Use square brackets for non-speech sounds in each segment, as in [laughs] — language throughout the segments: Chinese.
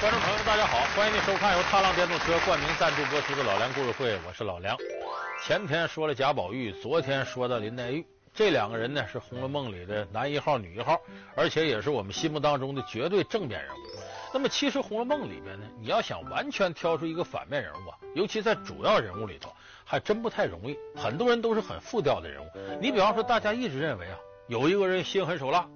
观众朋友们，大家好，欢迎您收看由踏浪电动车冠名赞助播出的《老梁故事会》，我是老梁。前天说了贾宝玉，昨天说到林黛玉，这两个人呢是《红楼梦》里的男一号、女一号，而且也是我们心目当中的绝对正面人物。那么，其实《红楼梦》里边呢，你要想完全挑出一个反面人物啊，尤其在主要人物里头，还真不太容易。很多人都是很复调的人物。你比方说，大家一直认为啊，有一个人心狠手辣，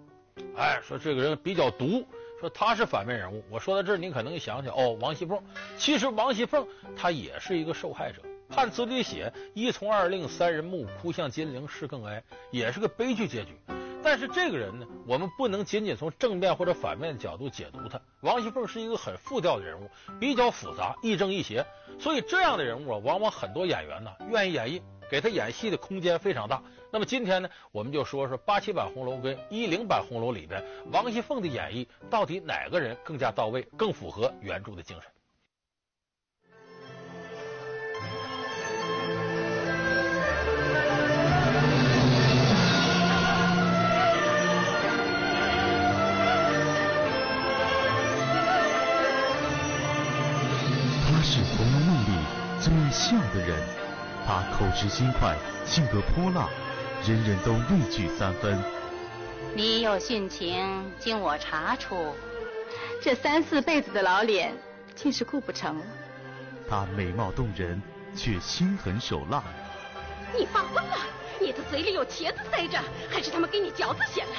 哎，说这个人比较毒，说他是反面人物。我说到这儿，你可能想起哦，王熙凤。其实王熙凤她也是一个受害者。判词里写“一从二令三人木，哭向金陵事更哀”，也是个悲剧结局。但是这个人呢，我们不能仅仅从正面或者反面的角度解读他。王熙凤是一个很复调的人物，比较复杂，亦正亦邪。所以这样的人物啊，往往很多演员呢愿意演绎，给他演戏的空间非常大。那么今天呢，我们就说说八七版红楼跟一零版红楼里边王熙凤的演绎，到底哪个人更加到位，更符合原著的精神。笑的人，他口直心快，性格泼辣，人人都畏惧三分。你有殉情，经我查出，这三四辈子的老脸，竟是顾不成了。他美貌动人，却心狠手辣。你发昏了？你的嘴里有茄子塞着，还是他们给你嚼子咸了？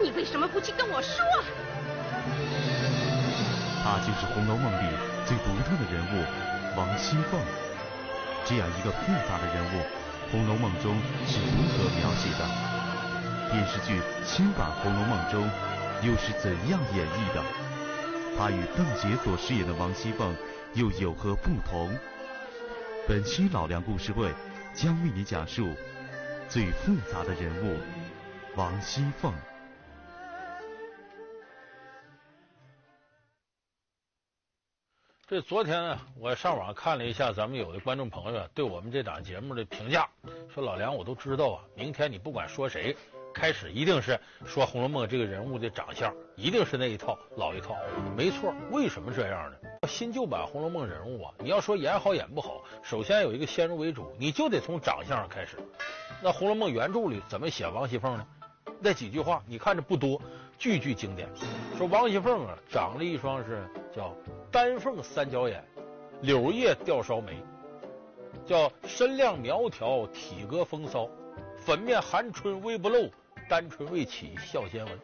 你为什么不去跟我说？他就是《红楼梦》里最独特的人物，王熙凤。这样一个复杂的人物，《红楼梦》中是如何描写的？电视剧新版《红楼梦》中又是怎样演绎的？他与邓婕所饰演的王熙凤又有何不同？本期老梁故事会将为你讲述最复杂的人物王熙凤。这昨天啊，我上网看了一下咱们有的观众朋友啊，对我们这档节目的评价，说老梁我都知道啊，明天你不管说谁，开始一定是说《红楼梦》这个人物的长相，一定是那一套老一套。没错，为什么这样呢？新旧版《红楼梦》人物啊，你要说演好演不好，首先有一个先入为主，你就得从长相上开始。那《红楼梦》原著里怎么写王熙凤呢？那几句话你看着不多，句句经典。说王熙凤啊，长了一双是叫丹凤三角眼，柳叶吊梢眉，叫身量苗条，体格风骚，粉面含春微不露，单唇未启笑先闻。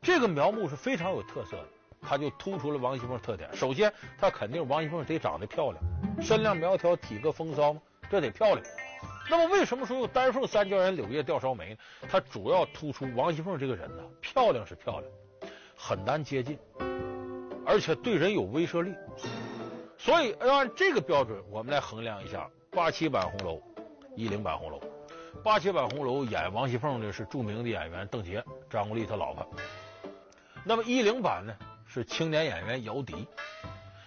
这个描摹是非常有特色的，它就突出了王熙凤特点。首先，他肯定王熙凤得长得漂亮，身量苗条，体格风骚嘛，这得漂亮。那么为什么说用丹凤三角眼、柳叶吊梢眉呢？它主要突出王熙凤这个人呢，漂亮是漂亮，很难接近，而且对人有威慑力。所以要按这个标准，我们来衡量一下八七版红楼、一零版红楼。八七版红楼演王熙凤的是著名的演员邓婕，张国立他老婆。那么一零版呢是青年演员姚笛。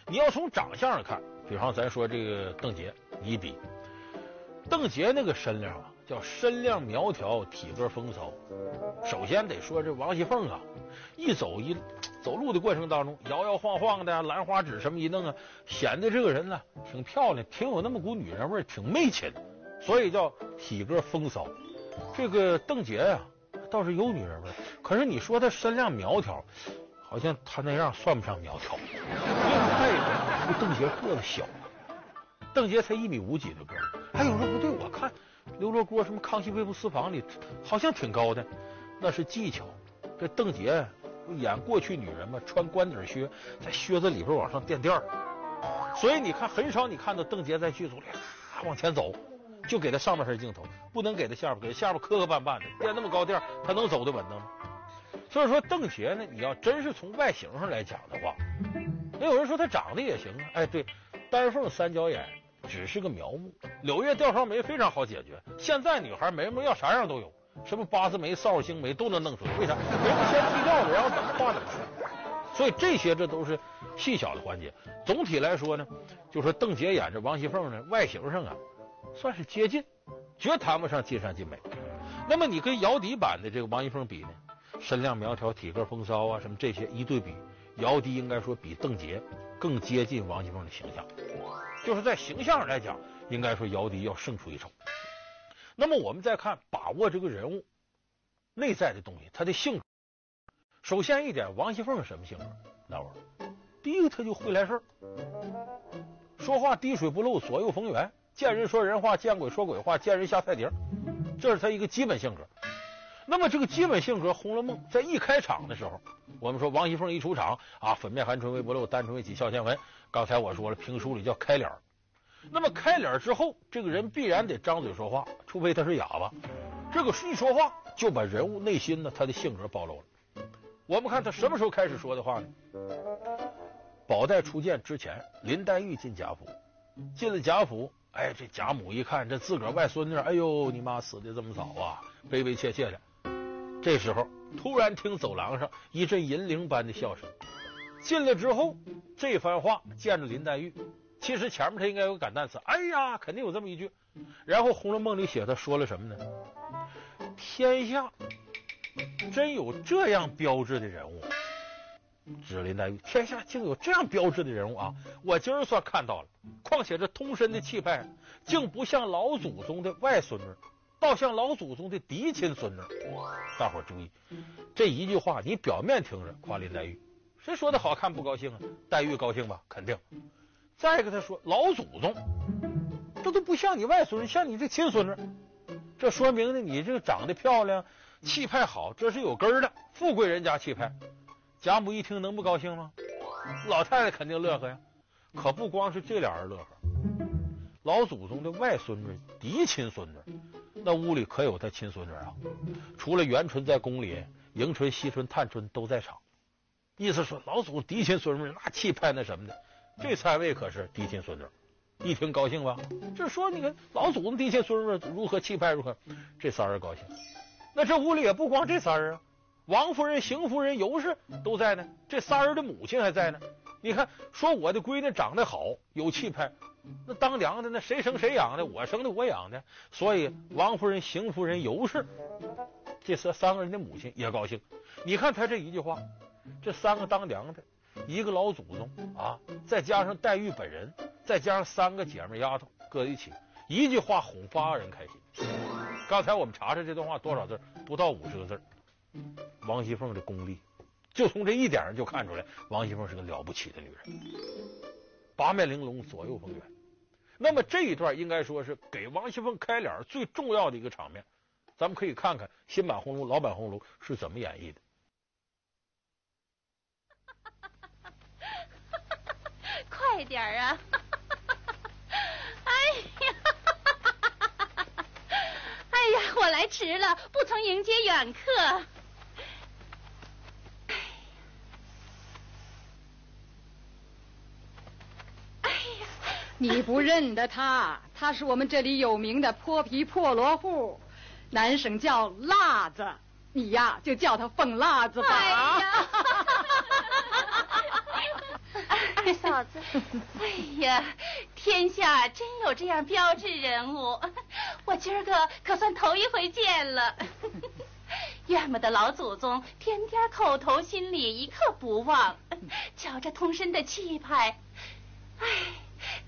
你要从长相上看，比方咱说这个邓婕，你比。邓婕那个身量，叫身量苗条，体格风骚。首先得说这王熙凤啊，一走一走路的过程当中，摇摇晃晃的，兰花指什么一弄啊，显得这个人呢挺漂亮，挺有那么股女人味，挺媚气的，所以叫体格风骚。这个邓婕呀，倒是有女人味，可是你说她身量苗条，好像她那样算不上苗条。另外一个，这邓婕个子小。邓婕才一米五几的个儿，还有人说不对，我看刘罗锅什么《康熙微服私访》里好像挺高的，那是技巧。这邓婕演过去女人嘛，穿官底靴，在靴子里边往上垫垫儿，所以你看很少你看到邓婕在剧组里啊往前走，就给她上半身镜头，不能给她下边，给她下边磕磕绊绊的垫那么高垫，她能走得稳当吗？所以说邓婕呢，你要真是从外形上来讲的话，那有人说她长得也行啊，哎对，丹凤三角眼。只是个苗木，柳叶吊梢眉非常好解决。现在女孩眉毛要啥样都有，什么八字眉、少星眉都能弄出来。为啥？眉毛先剃掉了，然后怎么画怎么出。所以这些这都是细小的环节。总体来说呢，就说邓婕演这王熙凤呢，外形上啊算是接近，绝谈不上尽善尽美。那么你跟姚笛版的这个王熙凤比呢，身量苗条、体格风骚啊，什么这些一对比，姚笛应该说比邓婕更接近王熙凤的形象，就是在形象上来讲，应该说姚笛要胜出一筹。那么我们再看把握这个人物内在的东西，他的性格。首先一点，王熙凤是什么性格？那会儿，第一个他就会来事儿，说话滴水不漏，左右逢源，见人说人话，见鬼说鬼话，见人下菜碟，这是他一个基本性格。那么这个基本性格，《红楼梦》在一开场的时候，我们说王熙凤一出场啊，粉面寒春微不露，单唇微启笑倩文。刚才我说了，评书里叫开脸。那么开脸之后，这个人必然得张嘴说话，除非他是哑巴。这个一说话，就把人物内心呢，他的性格暴露了。我们看他什么时候开始说的话呢？宝黛初见之前，林黛玉进贾府，进了贾府，哎，这贾母一看这自个儿外孙女，哎呦，你妈死的这么早啊，悲悲切切的。这时候，突然听走廊上一阵银铃般的笑声。进来之后，这番话见着林黛玉，其实前面他应该有感叹词，哎呀，肯定有这么一句。然后《红楼梦》里写他说了什么呢？天下真有这样标致的人物，指林黛玉。天下竟有这样标致的人物啊！我今儿算看到了。况且这通身的气派，竟不像老祖宗的外孙女。倒像老祖宗的嫡亲孙女，大伙儿注意这一句话，你表面听着夸林黛玉，谁说的好看不高兴啊？黛玉高兴吧？肯定。再一个他说老祖宗，这都不像你外孙，像你这亲孙女，这说明呢你这个长得漂亮，气派好，这是有根儿的，富贵人家气派。贾母一听能不高兴吗？老太太肯定乐呵呀，可不光是这俩人乐呵，老祖宗的外孙女、嫡亲孙女。那屋里可有他亲孙女啊？除了元春在宫里，迎春、惜春、探春都在场。意思说老祖嫡亲孙女那气派那什么的，这三位可是嫡亲孙女。一听高兴吧？这说你看老祖宗嫡亲孙女如何气派如何？这仨人高兴。那这屋里也不光这仨人啊，王夫人、邢夫人、尤氏都在呢。这仨人的母亲还在呢。你看，说我的闺女长得好，有气派。那当娘的，那谁生谁养的？我生的，我养的。所以王夫人、邢夫人、尤氏，这三三个人的母亲也高兴。你看他这一句话，这三个当娘的，一个老祖宗啊，再加上黛玉本人，再加上三个姐妹丫头搁一起，一句话哄八个人开心。刚才我们查查这段话多少字？不到五十个字。王熙凤的功力，就从这一点上就看出来，王熙凤是个了不起的女人，八面玲珑，左右逢源。那么这一段应该说是给王熙凤开脸最重要的一个场面，咱们可以看看新版红楼、老版红楼是怎么演绎的。[laughs] 快点啊！[laughs] 哎呀，[laughs] 哎呀，我来迟了，不曾迎接远客。你不认得他，[laughs] 他是我们这里有名的泼皮破落户，南省叫辣子，你呀就叫他凤辣子吧。哎呀，二嫂子，哎呀，天下真有这样标志人物，[laughs] 我今儿个可算头一回见了。怨不得老祖宗天天口头心里一刻不忘，[laughs] 瞧这通身的气派，哎。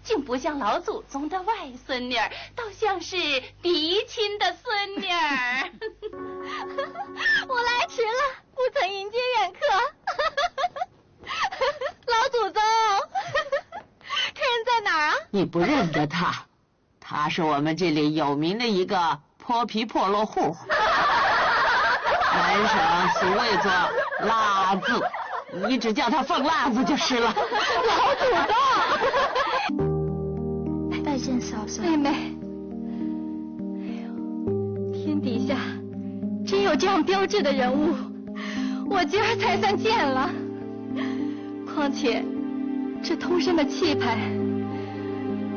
竟不像老祖宗的外孙女儿，倒像是嫡亲的孙女儿。[laughs] 我来迟了，不曾迎接远客。[laughs] 老祖宗，客人在哪儿啊？你不认得他？他是我们这里有名的一个泼皮破落户，南省俗谓作辣子，你只叫他凤辣子就是了。[laughs] 老祖宗。妹妹，哎呦，天底下真有这样标致的人物，我今儿才算见了。况且这通身的气派，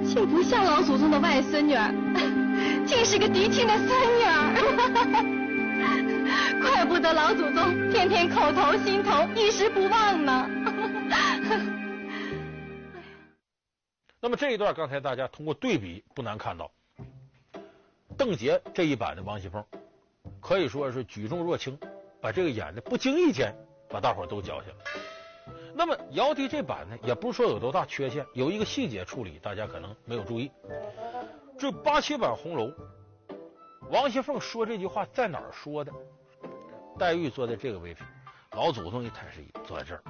竟不像老祖宗的外孙女儿，竟是个嫡亲的孙女儿。[laughs] 怪不得老祖宗天天口头心头一时不忘呢。那么这一段刚才大家通过对比不难看到，邓婕这一版的王熙凤可以说是举重若轻，把这个演的不经意间把大伙都搅下了。那么姚笛这版呢，也不是说有多大缺陷，有一个细节处理，大家可能没有注意。这八七版红楼，王熙凤说这句话在哪儿说的？黛玉坐在这个位置，老祖宗一太师椅坐在这儿，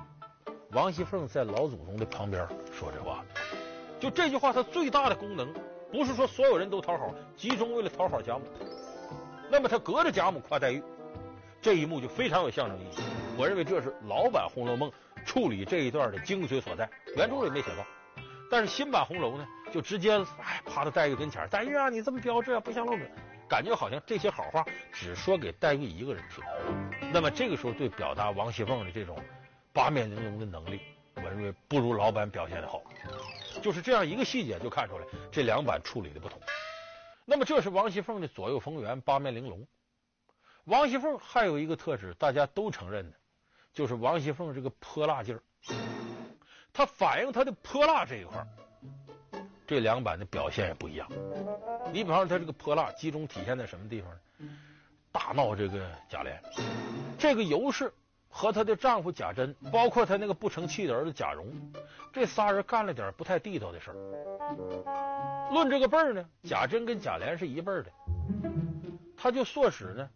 王熙凤在老祖宗的旁边说这话。就这句话，它最大的功能不是说所有人都讨好，集中为了讨好贾母。那么他隔着贾母夸黛玉，这一幕就非常有象征意义。我认为这是老版《红楼梦》处理这一段的精髓所在，原著里没写到。但是新版红楼呢，就直接哎趴到黛玉跟前，黛玉啊，你这么标致啊，不像路人，感觉好像这些好话只说给黛玉一个人听。那么这个时候对表达王熙凤的这种八面玲珑的能力，我认为不如老版表现的好。就是这样一个细节就看出来这两版处理的不同。那么这是王熙凤的左右逢源、八面玲珑。王熙凤还有一个特质，大家都承认的，就是王熙凤这个泼辣劲儿。她反映她的泼辣这一块，这两版的表现也不一样。你比方说，她这个泼辣集中体现在什么地方呢？大闹这个贾琏，这个尤氏。和她的丈夫贾珍，包括她那个不成器的儿子贾蓉，这仨人干了点不太地道的事儿。论这个辈儿呢，贾珍跟贾琏是一辈儿的，他就唆使呢，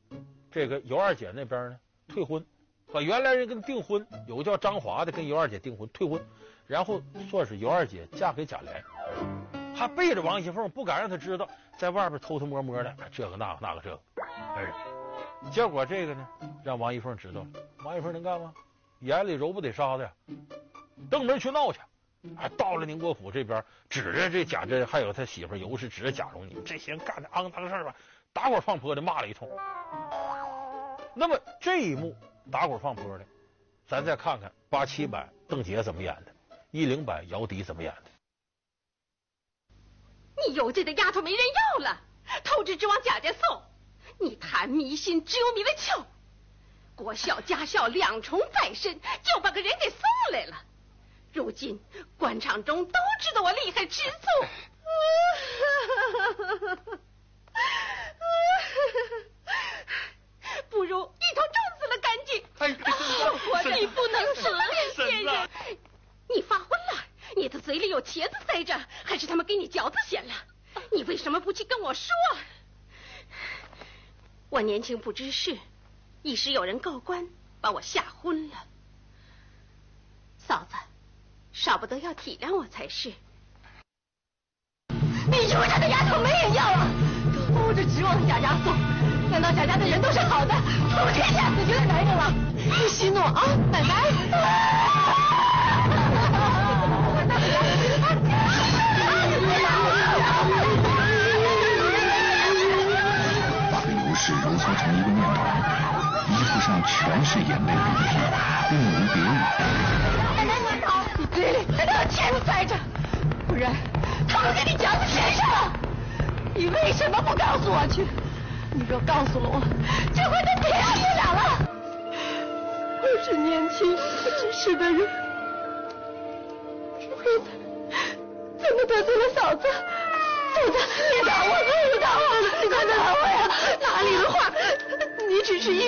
这个尤二姐那边呢退婚，把原来人跟订婚，有个叫张华的跟尤二姐订婚退婚，然后唆使尤二姐嫁给贾琏，还背着王熙凤，不敢让她知道，在外边偷偷摸摸的，这个那个那个这个，哎。结果这个呢，让王一凤知道了。王一凤能干吗？眼里揉不得沙子呀，登门去闹去。哎，到了宁国府这边，指着这贾珍还有他媳妇尤氏，指着贾蓉，你们这些人干的肮脏事儿吧，打滚放泼的骂了一通。那么这一幕打滚放泼的，咱再看看八七版邓婕怎么演的，一零版姚笛怎么演的。你有这个丫头没人要了，投资只往贾家送。你谈迷信，只有迷了窍。国孝家孝两重在身，就把个人给送来了。如今官场中都知道我厉害吃醋，[laughs] 不如一头撞死了干净。我你不能随便见人。你发昏了？你的嘴里有茄子塞着，还是他们给你嚼子馅了？你为什么不去跟我说？我年轻不知事，一时有人告官，把我吓昏了。嫂子，少不得要体谅我才是。你说这个丫头没人要啊，偷着指望贾家送，难道贾家的人都是好的，不天下死绝的男人了？你息怒啊，奶奶。是揉搓成一个面团，衣服上全是眼泪鼻涕，并无别语。奶奶你好，你嘴里有钱塞着，不然他们给你夹子身上了。你为什么不告诉我去？你若告诉了我，就会再体谅不了了。我是年轻不知事的人，刚才怎么得罪了嫂子？嫂子，你打我，你打我，你快打我呀！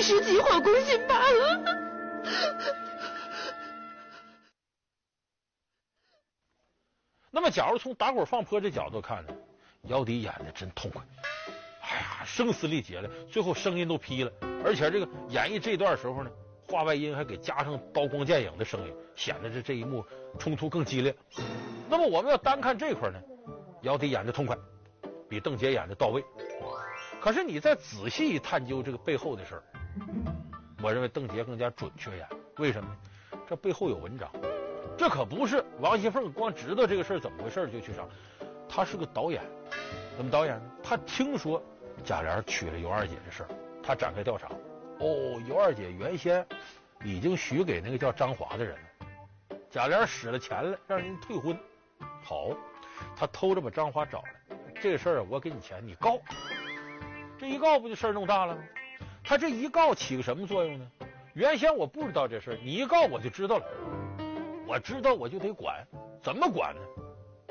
只是一时急火攻心罢了。那么，假如从打滚放坡这角度看呢，姚笛演的真痛快。哎呀，声嘶力竭的，最后声音都劈了，而且这个演绎这段时候呢，话外音还给加上刀光剑影的声音，显得这这一幕冲突更激烈。那么，我们要单看这块呢？姚笛演的痛快，比邓婕演的到位。可是你再仔细探究这个背后的事儿，我认为邓婕更加准确演。为什么呢？这背后有文章，这可不是王熙凤光知道这个事儿怎么回事就去上。他是个导演，怎么导演呢？他听说贾琏娶了尤二姐的事儿，他展开调查。哦，尤二姐原先已经许给那个叫张华的人了，贾琏使了钱了，让人退婚。好。他偷着把张华找来，这事儿我给你钱，你告。这一告不就事儿弄大了吗？他这一告起个什么作用呢？原先我不知道这事，你一告我就知道了。我知道我就得管，怎么管呢？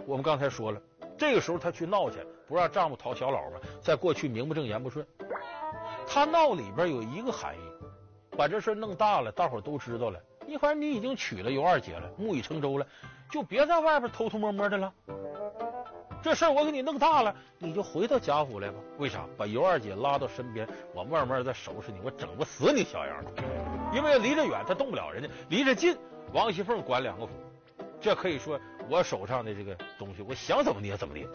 我们刚才说了，这个时候他去闹去，不让丈夫讨小老婆，在过去名不正言不顺。他闹里边有一个含义，把这事弄大了，大伙都知道了，你反正你已经娶了尤二姐了，木已成舟了，就别在外边偷偷摸摸的了。这事儿我给你弄大了，你就回到贾府来吧。为啥？把尤二姐拉到身边，我慢慢再收拾你，我整不死你小样的。因为离着远他动不了人家，离着近，王熙凤管两个府，这可以说我手上的这个东西，我想怎么捏怎么捏。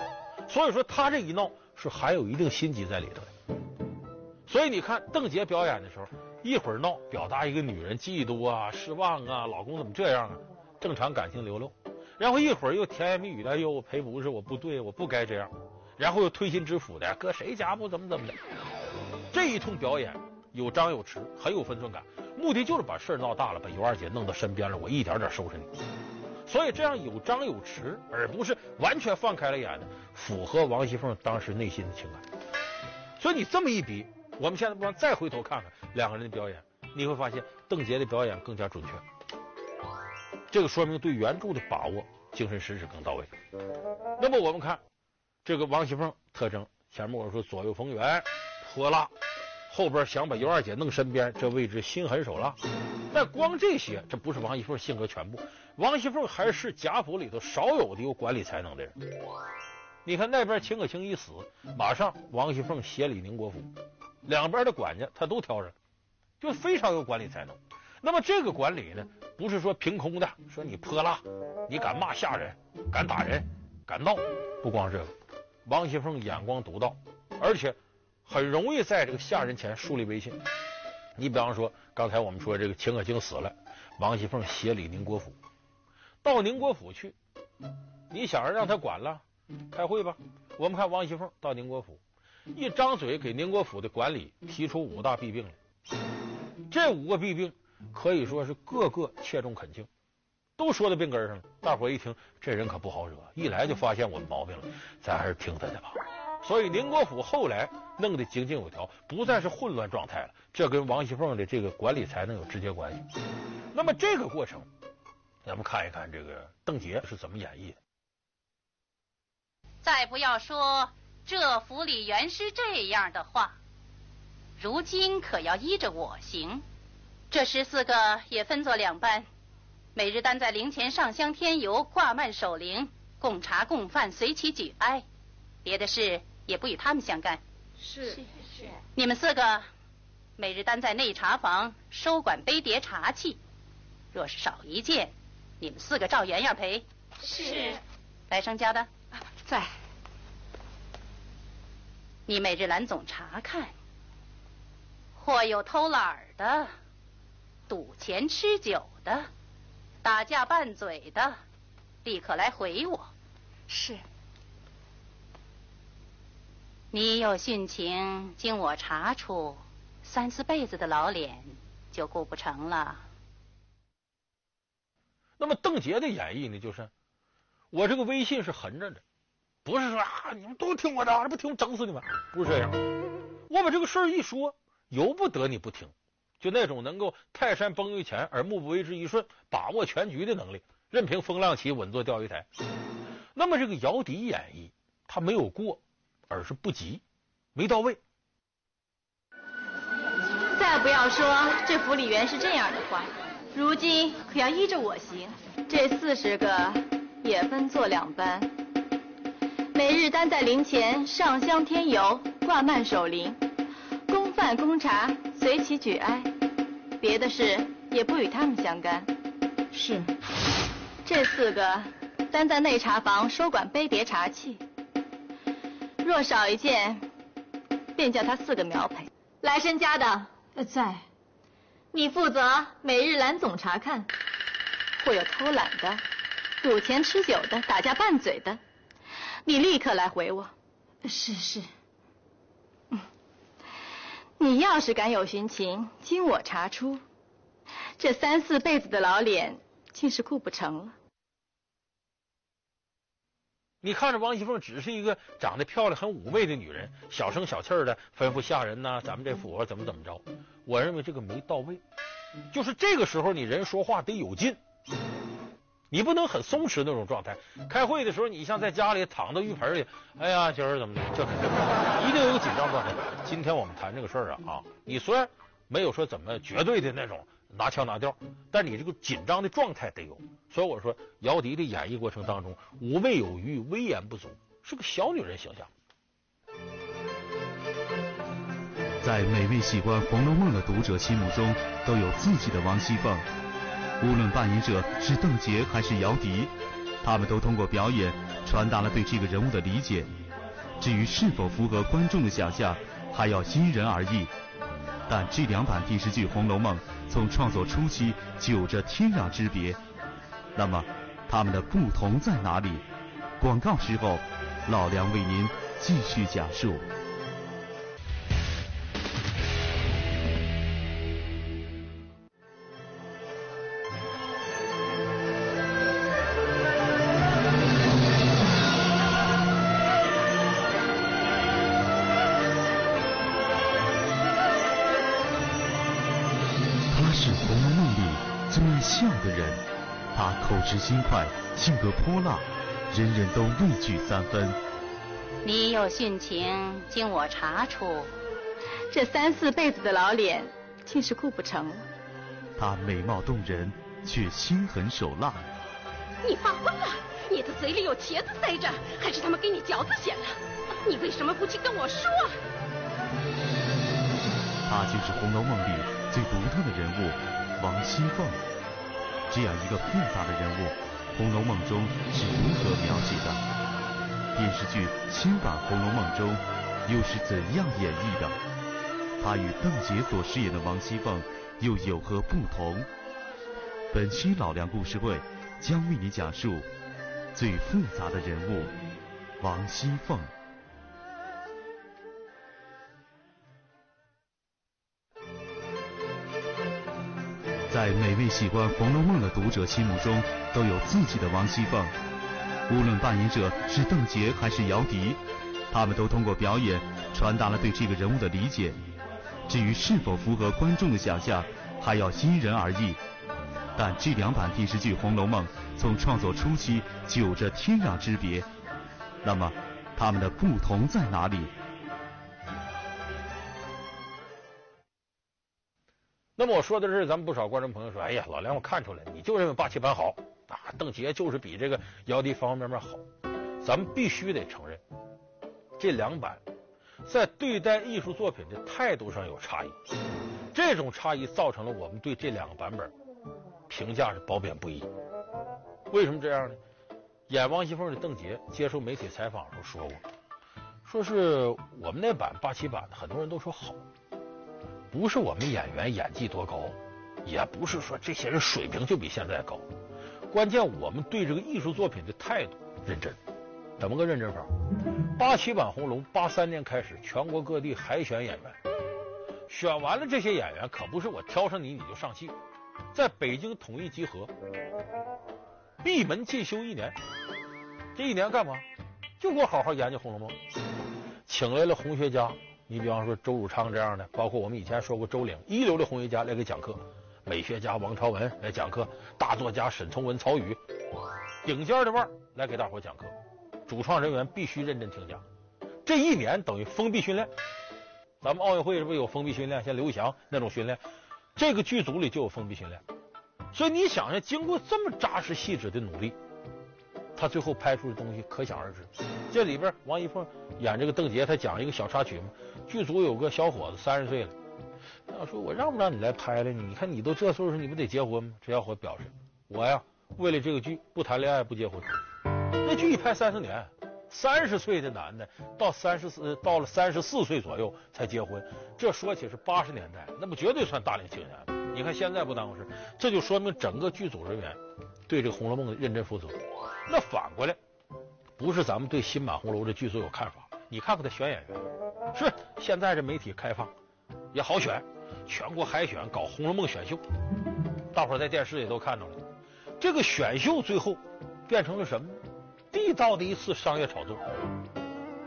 所以说他这一闹是还有一定心机在里头的。所以你看邓婕表演的时候，一会儿闹表达一个女人嫉妒啊、失望啊，老公怎么这样啊，正常感情流露。然后一会儿又甜言蜜语的，哎呦，我赔不是，我不对，我不该这样。然后又推心置腹的，搁谁家不怎么怎么的。这一通表演有张有弛，很有分寸感，目的就是把事儿闹大了，把尤二姐弄到身边了，我一点点收拾你。所以这样有张有弛，而不是完全放开了演的，符合王熙凤当时内心的情感。所以你这么一比，我们现在不妨再回头看看两个人的表演，你会发现邓婕的表演更加准确。这个说明对原著的把握，精神实质更到位。那么我们看这个王熙凤特征，前面我说左右逢源、泼辣，后边想把尤二姐弄身边，这位置心狠手辣。但光这些，这不是王熙凤性格全部。王熙凤还是贾府里头少有的有管理才能的人。你看那边秦可卿一死，马上王熙凤协理宁国府，两边的管家他都挑上，就非常有管理才能。那么这个管理呢，不是说凭空的，说你泼辣，你敢骂下人，敢打人，敢闹，不光这个，王熙凤眼光独到，而且很容易在这个下人前树立威信。你比方说，刚才我们说这个秦可卿死了，王熙凤协理宁国府，到宁国府去，你想着让他管了，开会吧。我们看王熙凤到宁国府，一张嘴给宁国府的管理提出五大弊病来，这五个弊病。可以说是个个切中恳请，都说到病根上了。大伙一听，这人可不好惹，一来就发现我们毛病了，咱还是听他的吧。所以宁国府后来弄得井井有条，不再是混乱状态了。这跟王熙凤的这个管理才能有直接关系。那么这个过程，咱们看一看这个邓婕是怎么演绎的。再不要说这府里原是这样的话，如今可要依着我行。这十四个也分作两班，每日担在灵前上香添油、挂幔守灵、供茶供饭、随其举哀，别的事也不与他们相干。是是。你们四个每日担在内茶房收管杯碟茶器，若是少一件，你们四个照原样赔。是。来生家的在。你每日拦总查看，或有偷懒的。赌钱吃酒的，打架拌嘴的，立刻来回我。是。你有殉情，经我查出，三四辈子的老脸就顾不成了。那么邓婕的演绎呢，就是我这个威信是横着的，不是说啊，你们都听我的，这不听我整死你们，不是这样。我把这个事儿一说，由不得你不听。就那种能够泰山崩于前而目不为之一瞬，把握全局的能力，任凭风浪起，稳坐钓鱼台。那么这个姚笛演绎，他没有过，而是不及，没到位。再不要说这府里原是这样的话，如今可要依着我行。这四十个也分作两班，每日单在灵前上香添油，挂幔守灵，供饭供茶，随其举哀。别的事也不与他们相干。是。这四个单在内茶房收管杯碟茶器，若少一件，便叫他四个苗赔。来生家的在。你负责每日拦总查看，或有偷懒的、赌钱吃酒的、打架拌嘴的，你立刻来回我。是是。你要是敢有寻情，经我查出，这三四辈子的老脸，竟是顾不成了。你看着王熙凤只是一个长得漂亮、很妩媚的女人，小声小气的吩咐下人呐，咱们这府怎么怎么着？我认为这个没到位，就是这个时候你人说话得有劲。你不能很松弛那种状态。开会的时候，你像在家里躺到浴盆里，哎呀，今儿怎么的？就 [laughs] 一定有个紧张状态。今天我们谈这个事儿啊，啊，你虽然没有说怎么绝对的那种拿腔拿调，但你这个紧张的状态得有。所以我说，姚笛的演绎过程当中，妩媚有余，威严不足，是个小女人形象。在每位喜欢《红楼梦》的读者心目中，都有自己的王熙凤。无论扮演者是邓婕还是姚笛，他们都通过表演传达了对这个人物的理解。至于是否符合观众的想象，还要因人而异。但这两版电视剧《红楼梦》从创作初期就有着天壤之别。那么，他们的不同在哪里？广告时候，老梁为您继续讲述。最爱笑的人。他口直心快，性格泼辣，人人都畏惧三分。你有殉情，经我查出，这三四辈子的老脸，竟是顾不成了。他美貌动人，却心狠手辣。你发昏了？你的嘴里有茄子塞着，还是他们给你嚼子馅了？你为什么不去跟我说？他就是《红楼梦》里最独特的人物，王熙凤。这样一个复杂的人物，《红楼梦》中是如何描写的？电视剧新版《红楼梦》中又是怎样演绎的？他与邓婕所饰演的王熙凤又有何不同？本期老梁故事会将为你讲述最复杂的人物王熙凤。在每位喜欢《红楼梦》的读者心目中，都有自己的王熙凤。无论扮演者是邓婕还是姚笛，他们都通过表演传达了对这个人物的理解。至于是否符合观众的想象，还要因人而异。但这两版电视剧《红楼梦》从创作初期就有着天壤之别。那么，他们的不同在哪里？那么我说到这儿，咱们不少观众朋友说：“哎呀，老梁，我看出来，你就认为八七版好啊，邓婕就是比这个姚笛方方面面好。”咱们必须得承认，这两版在对待艺术作品的态度上有差异，这种差异造成了我们对这两个版本评价是褒贬不一。为什么这样呢？演王熙凤的邓婕接受媒体采访的时候说过，说是我们那版八七版，很多人都说好。不是我们演员演技多高，也不是说这些人水平就比现在高，关键我们对这个艺术作品的态度认真。怎么个认真法？八七版红楼八三年开始，全国各地海选演员，选完了这些演员，可不是我挑上你你就上戏，在北京统一集合，闭门进修一年。这一年干嘛？就给我好好研究《红楼梦》，请来了红学家。你比方说周汝昌这样的，包括我们以前说过周岭，一流的红学家来给讲课，美学家王朝文来讲课，大作家沈从文、曹禺，顶尖的腕儿来给大伙讲课，主创人员必须认真听讲。这一年等于封闭训练，咱们奥运会是不是有封闭训练？像刘翔那种训练，这个剧组里就有封闭训练。所以你想想，经过这么扎实细致的努力。他最后拍出的东西可想而知。这里边王一凤演这个邓婕，他讲一个小插曲嘛。剧组有个小伙子三十岁了，他说我让不让你来拍了呢？你看你都这岁数，你不得结婚吗？这小伙表示，我呀为了这个剧不谈恋爱不结婚。那剧一拍三四年，三十岁的男的到三十四到了三十四岁左右才结婚，这说起是八十年代，那不绝对算大龄青年。你看现在不耽误事，这就说明整个剧组人员对这个《红楼梦》的认真负责。那反过来，不是咱们对新版红楼这剧组有看法。你看看他选演员，是现在这媒体开放，也好选，全国海选搞《红楼梦》选秀，大伙在电视里都看到了。这个选秀最后变成了什么？地道的一次商业炒作。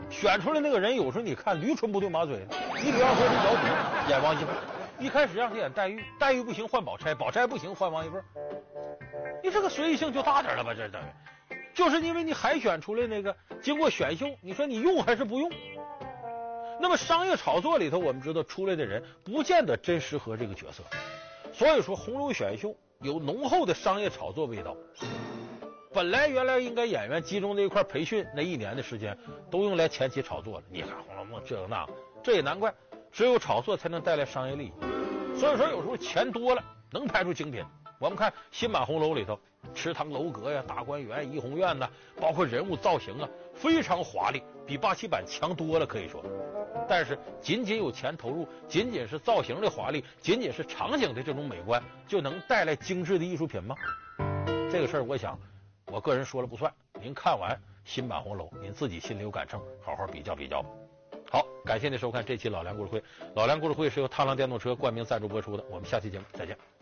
选出来那个人，有时候你看驴唇不对马嘴。你比方说这姚笛演王熙凤，一开始让他演黛玉，黛玉不行换宝钗，宝钗不行换王熙凤。你这个随意性就大点了吧？这等于。就是因为你海选出来那个，经过选秀，你说你用还是不用？那么商业炒作里头，我们知道出来的人不见得真适合这个角色，所以说，红楼选秀有浓厚的商业炒作味道。本来原来应该演员集中在一块培训那一年的时间，都用来前期炒作了。你看《红楼梦》这个那个，这也难怪，只有炒作才能带来商业利益。所以说，有时候钱多了能拍出精品。我们看新版《红楼》里头，池塘楼阁呀、大观园、怡红院呐，包括人物造型啊，非常华丽，比八七版强多了，可以说。但是，仅仅有钱投入，仅仅是造型的华丽，仅仅是场景的这种美观，就能带来精致的艺术品吗？这个事儿，我想，我个人说了不算。您看完新版《红楼》，您自己心里有杆秤，好好比较比较。好，感谢您收看这期老梁故事会。老梁故事会是由踏浪电动车冠名赞助播出的。我们下期节目再见。